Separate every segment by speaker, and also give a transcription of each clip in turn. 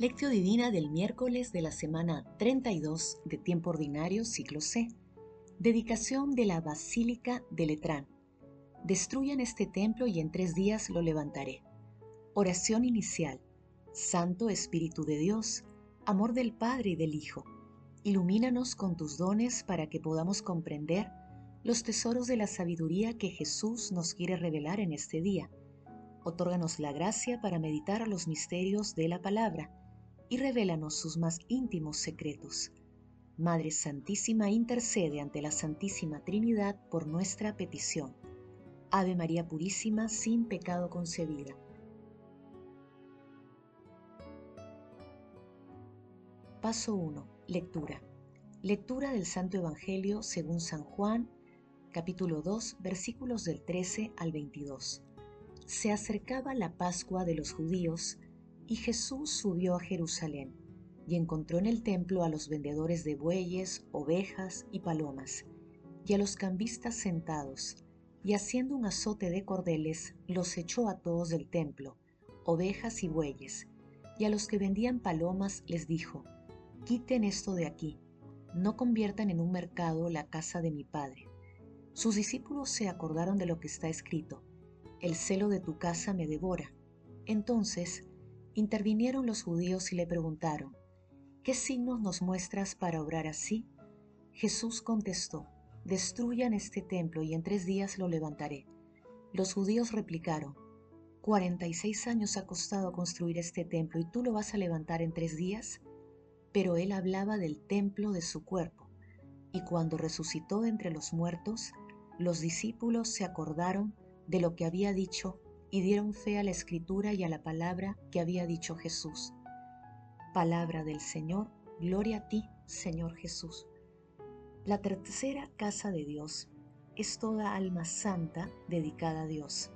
Speaker 1: Lectio Divina del miércoles de la semana 32 de Tiempo Ordinario, ciclo C. Dedicación de la Basílica de Letrán. Destruyan este templo y en tres días lo levantaré. Oración inicial. Santo Espíritu de Dios, amor del Padre y del Hijo, ilumínanos con tus dones para que podamos comprender los tesoros de la sabiduría que Jesús nos quiere revelar en este día. Otórganos la gracia para meditar los misterios de la palabra y revélanos sus más íntimos secretos. Madre Santísima intercede ante la Santísima Trinidad por nuestra petición. Ave María Purísima, sin pecado concebida. Paso 1. Lectura. Lectura del Santo Evangelio según San Juan, capítulo 2, versículos del 13 al 22. Se acercaba la Pascua de los judíos y Jesús subió a Jerusalén y encontró en el templo a los vendedores de bueyes, ovejas y palomas, y a los cambistas sentados, y haciendo un azote de cordeles, los echó a todos del templo, ovejas y bueyes, y a los que vendían palomas les dijo, Quiten esto de aquí, no conviertan en un mercado la casa de mi Padre. Sus discípulos se acordaron de lo que está escrito, El celo de tu casa me devora. Entonces Intervinieron los judíos y le preguntaron, ¿qué signos nos muestras para obrar así? Jesús contestó, destruyan este templo y en tres días lo levantaré. Los judíos replicaron, Cuarenta y seis años ha costado construir este templo y tú lo vas a levantar en tres días. Pero él hablaba del templo de su cuerpo. Y cuando resucitó entre los muertos, los discípulos se acordaron de lo que había dicho y dieron fe a la escritura y a la palabra que había dicho Jesús. Palabra del Señor, gloria a ti, Señor Jesús. La tercera casa de Dios es toda alma santa dedicada a Dios,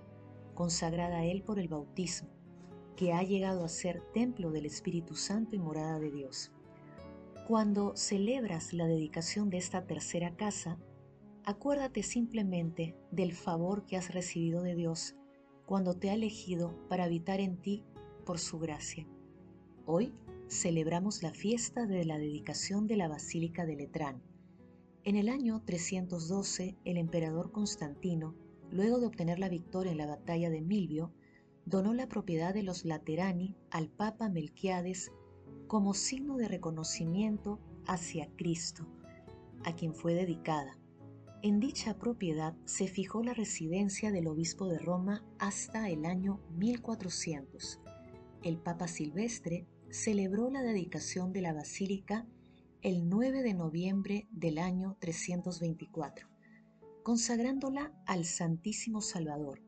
Speaker 1: consagrada a Él por el bautismo, que ha llegado a ser templo del Espíritu Santo y morada de Dios. Cuando celebras la dedicación de esta tercera casa, acuérdate simplemente del favor que has recibido de Dios cuando te ha elegido para habitar en ti por su gracia. Hoy celebramos la fiesta de la dedicación de la Basílica de Letrán. En el año 312, el emperador Constantino, luego de obtener la victoria en la batalla de Milvio, donó la propiedad de los Laterani al Papa Melquiades como signo de reconocimiento hacia Cristo, a quien fue dedicada. En dicha propiedad se fijó la residencia del obispo de Roma hasta el año 1400. El Papa Silvestre celebró la dedicación de la basílica el 9 de noviembre del año 324, consagrándola al Santísimo Salvador.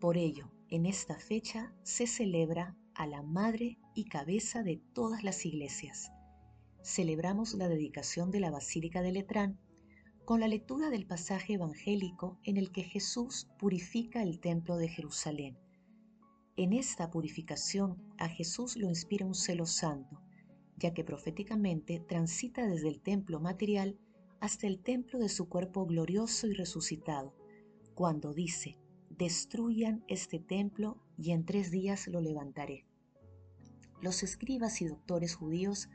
Speaker 1: Por ello, en esta fecha se celebra a la Madre y cabeza de todas las iglesias. Celebramos la dedicación de la Basílica de Letrán con la lectura del pasaje evangélico en el que Jesús purifica el templo de Jerusalén. En esta purificación a Jesús lo inspira un celo santo, ya que proféticamente transita desde el templo material hasta el templo de su cuerpo glorioso y resucitado, cuando dice, destruyan este templo y en tres días lo levantaré. Los escribas y doctores judíos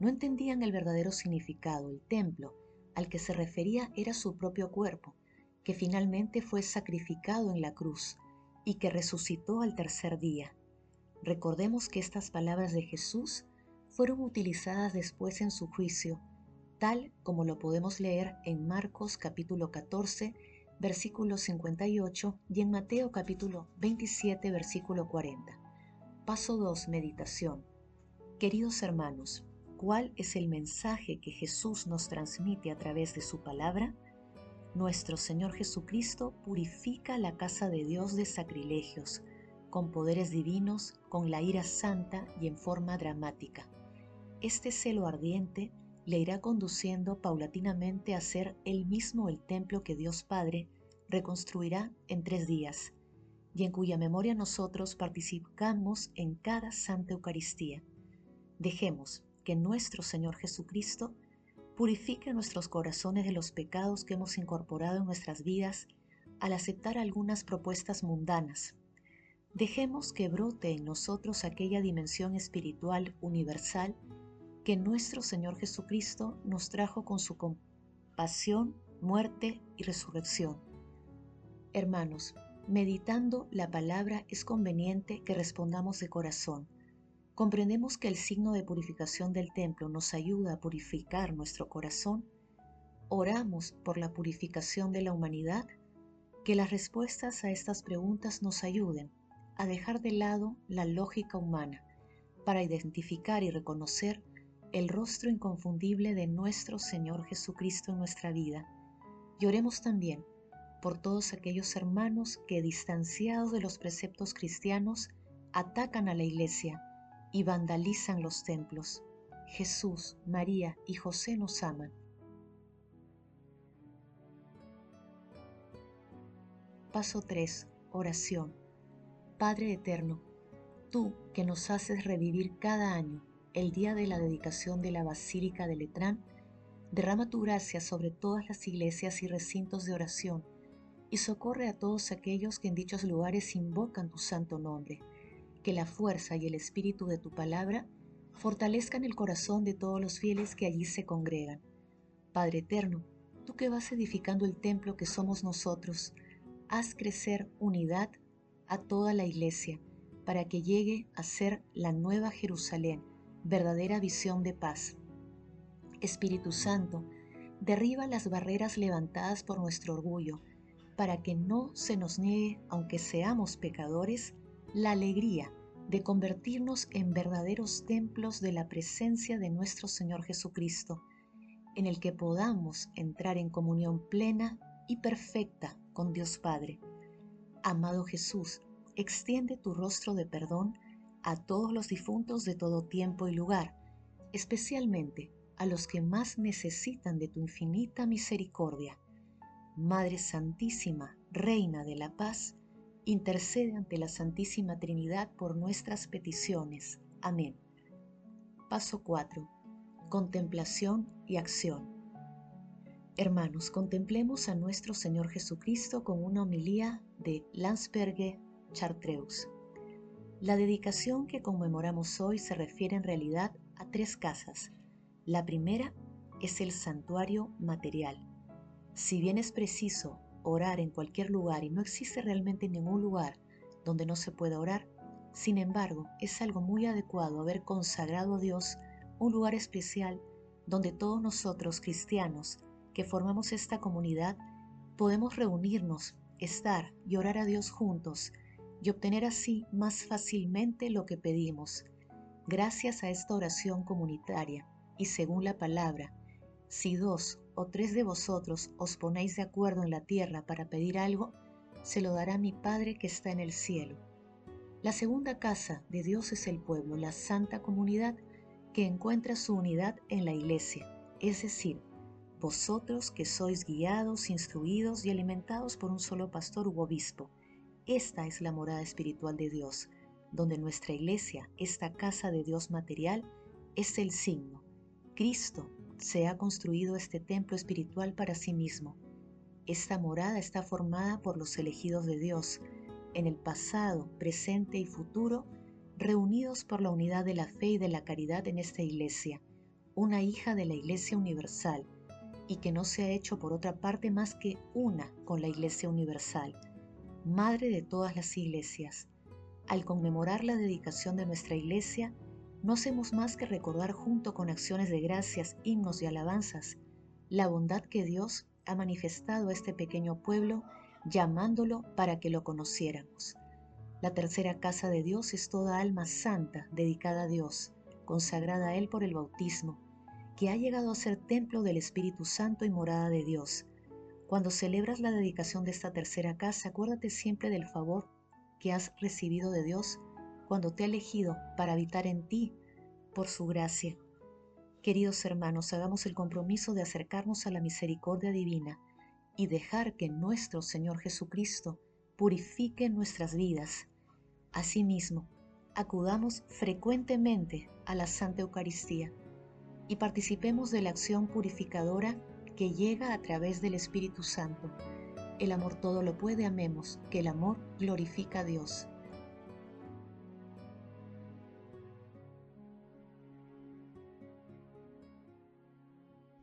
Speaker 1: no entendían el verdadero significado, el templo, al que se refería era su propio cuerpo, que finalmente fue sacrificado en la cruz y que resucitó al tercer día. Recordemos que estas palabras de Jesús fueron utilizadas después en su juicio, tal como lo podemos leer en Marcos capítulo 14, versículo 58 y en Mateo capítulo 27, versículo 40. Paso 2. Meditación. Queridos hermanos, ¿Cuál es el mensaje que Jesús nos transmite a través de su palabra? Nuestro Señor Jesucristo purifica la casa de Dios de sacrilegios, con poderes divinos, con la ira santa y en forma dramática. Este celo ardiente le irá conduciendo paulatinamente a ser él mismo el templo que Dios Padre reconstruirá en tres días, y en cuya memoria nosotros participamos en cada Santa Eucaristía. Dejemos que nuestro Señor Jesucristo purifique nuestros corazones de los pecados que hemos incorporado en nuestras vidas al aceptar algunas propuestas mundanas. Dejemos que brote en nosotros aquella dimensión espiritual universal que nuestro Señor Jesucristo nos trajo con su compasión, muerte y resurrección. Hermanos, meditando la palabra es conveniente que respondamos de corazón. Comprendemos que el signo de purificación del templo nos ayuda a purificar nuestro corazón. Oramos por la purificación de la humanidad. Que las respuestas a estas preguntas nos ayuden a dejar de lado la lógica humana para identificar y reconocer el rostro inconfundible de nuestro Señor Jesucristo en nuestra vida. Y oremos también por todos aquellos hermanos que, distanciados de los preceptos cristianos, atacan a la iglesia y vandalizan los templos. Jesús, María y José nos aman. Paso 3. Oración. Padre Eterno, tú que nos haces revivir cada año el día de la dedicación de la Basílica de Letrán, derrama tu gracia sobre todas las iglesias y recintos de oración y socorre a todos aquellos que en dichos lugares invocan tu santo nombre. Que la fuerza y el espíritu de tu palabra fortalezcan el corazón de todos los fieles que allí se congregan. Padre eterno, tú que vas edificando el templo que somos nosotros, haz crecer unidad a toda la iglesia para que llegue a ser la nueva Jerusalén, verdadera visión de paz. Espíritu Santo, derriba las barreras levantadas por nuestro orgullo, para que no se nos niegue, aunque seamos pecadores, la alegría de convertirnos en verdaderos templos de la presencia de nuestro Señor Jesucristo, en el que podamos entrar en comunión plena y perfecta con Dios Padre Amado Jesús, extiende tu rostro de perdón a todos los difuntos de todo tiempo y lugar, especialmente a los que más necesitan de tu infinita misericordia. Madre Santísima, Reina de la Paz, intercede ante la Santísima Trinidad por nuestras peticiones. Amén. Paso 4. Contemplación y acción. Hermanos, contemplemos a nuestro Señor Jesucristo con una homilía de Landsberge Chartreus. La dedicación que conmemoramos hoy se refiere en realidad a tres casas. La primera es el santuario material. Si bien es preciso orar en cualquier lugar y no existe realmente ningún lugar donde no se pueda orar, sin embargo, es algo muy adecuado haber consagrado a Dios un lugar especial donde todos nosotros cristianos que formamos esta comunidad podemos reunirnos, estar y orar a Dios juntos y obtener así más fácilmente lo que pedimos. Gracias a esta oración comunitaria y según la palabra, si dos o tres de vosotros os ponéis de acuerdo en la tierra para pedir algo, se lo dará mi Padre que está en el cielo. La segunda casa de Dios es el pueblo, la santa comunidad que encuentra su unidad en la iglesia, es decir, vosotros que sois guiados, instruidos y alimentados por un solo pastor u obispo. Esta es la morada espiritual de Dios, donde nuestra iglesia, esta casa de Dios material, es el signo. Cristo se ha construido este templo espiritual para sí mismo. Esta morada está formada por los elegidos de Dios, en el pasado, presente y futuro, reunidos por la unidad de la fe y de la caridad en esta iglesia, una hija de la Iglesia Universal, y que no se ha hecho por otra parte más que una con la Iglesia Universal, Madre de todas las iglesias. Al conmemorar la dedicación de nuestra iglesia, no hacemos más que recordar junto con acciones de gracias, himnos y alabanzas la bondad que Dios ha manifestado a este pequeño pueblo llamándolo para que lo conociéramos. La tercera casa de Dios es toda alma santa dedicada a Dios, consagrada a Él por el bautismo, que ha llegado a ser templo del Espíritu Santo y morada de Dios. Cuando celebras la dedicación de esta tercera casa, acuérdate siempre del favor que has recibido de Dios cuando te ha elegido para habitar en ti por su gracia. Queridos hermanos, hagamos el compromiso de acercarnos a la misericordia divina y dejar que nuestro Señor Jesucristo purifique nuestras vidas. Asimismo, acudamos frecuentemente a la Santa Eucaristía y participemos de la acción purificadora que llega a través del Espíritu Santo. El amor todo lo puede, amemos, que el amor glorifica a Dios.